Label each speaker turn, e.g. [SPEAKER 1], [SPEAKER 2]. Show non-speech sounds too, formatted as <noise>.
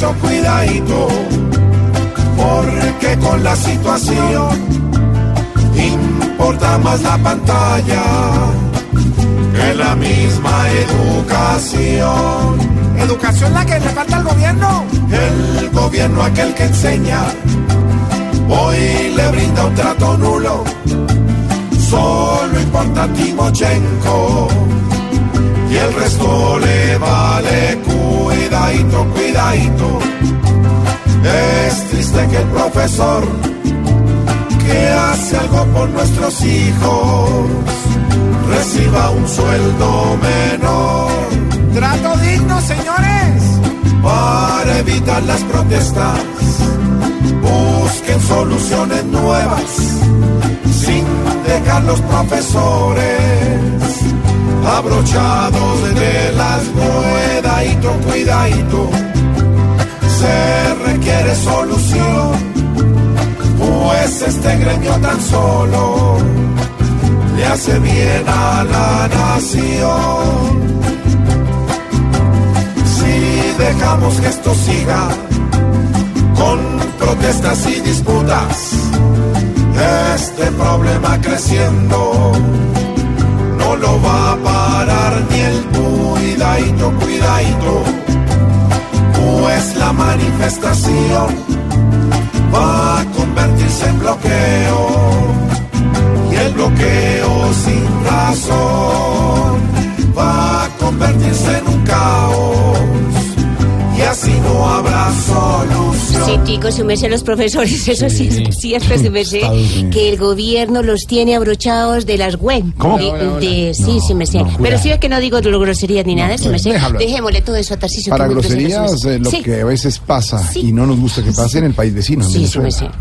[SPEAKER 1] Cuidadito, cuidadito. Porque con la situación importa más la pantalla que la misma educación.
[SPEAKER 2] ¿Educación la que le falta al gobierno?
[SPEAKER 1] El gobierno aquel que enseña hoy le brinda un trato nulo. Solo importa Timochenko y el resto le vale Es triste que el profesor que hace algo por nuestros hijos reciba un sueldo menor
[SPEAKER 2] Trato digno, señores.
[SPEAKER 1] para evitar las protestas. Busquen soluciones nuevas sin dejar los profesores abrochados de las cuidadito, cuidadito. Se requiere solución, pues este gremio tan solo le hace bien a la nación. Si dejamos que esto siga con protestas y disputas, este problema creciendo no lo va a parar ni el cuidadito, cuidadito, la manifestación va a convertirse en bloqueo. Y el bloqueo sin así no habrá solución.
[SPEAKER 3] Sí, chicos, su merced los profesores, <laughs> eso sí, es cierto, su merced, que el gobierno los tiene abrochados de las web.
[SPEAKER 4] ¿Cómo?
[SPEAKER 3] De,
[SPEAKER 4] No, no, no,
[SPEAKER 3] de- sí, sí, me sé.
[SPEAKER 4] no,
[SPEAKER 3] Pero sí es que no digo groserías ni nada, sí, me sé.
[SPEAKER 4] déjalo.
[SPEAKER 3] Dejémosle todo eso a Tarcisio.
[SPEAKER 4] Para groserías,
[SPEAKER 3] sí me sé.
[SPEAKER 4] lo
[SPEAKER 3] Sí.
[SPEAKER 4] que a veces pasa
[SPEAKER 3] Sí.
[SPEAKER 4] y no nos gusta que pase en el país vecino, en
[SPEAKER 3] Sí, sí, me
[SPEAKER 4] Venezuela.
[SPEAKER 3] sé.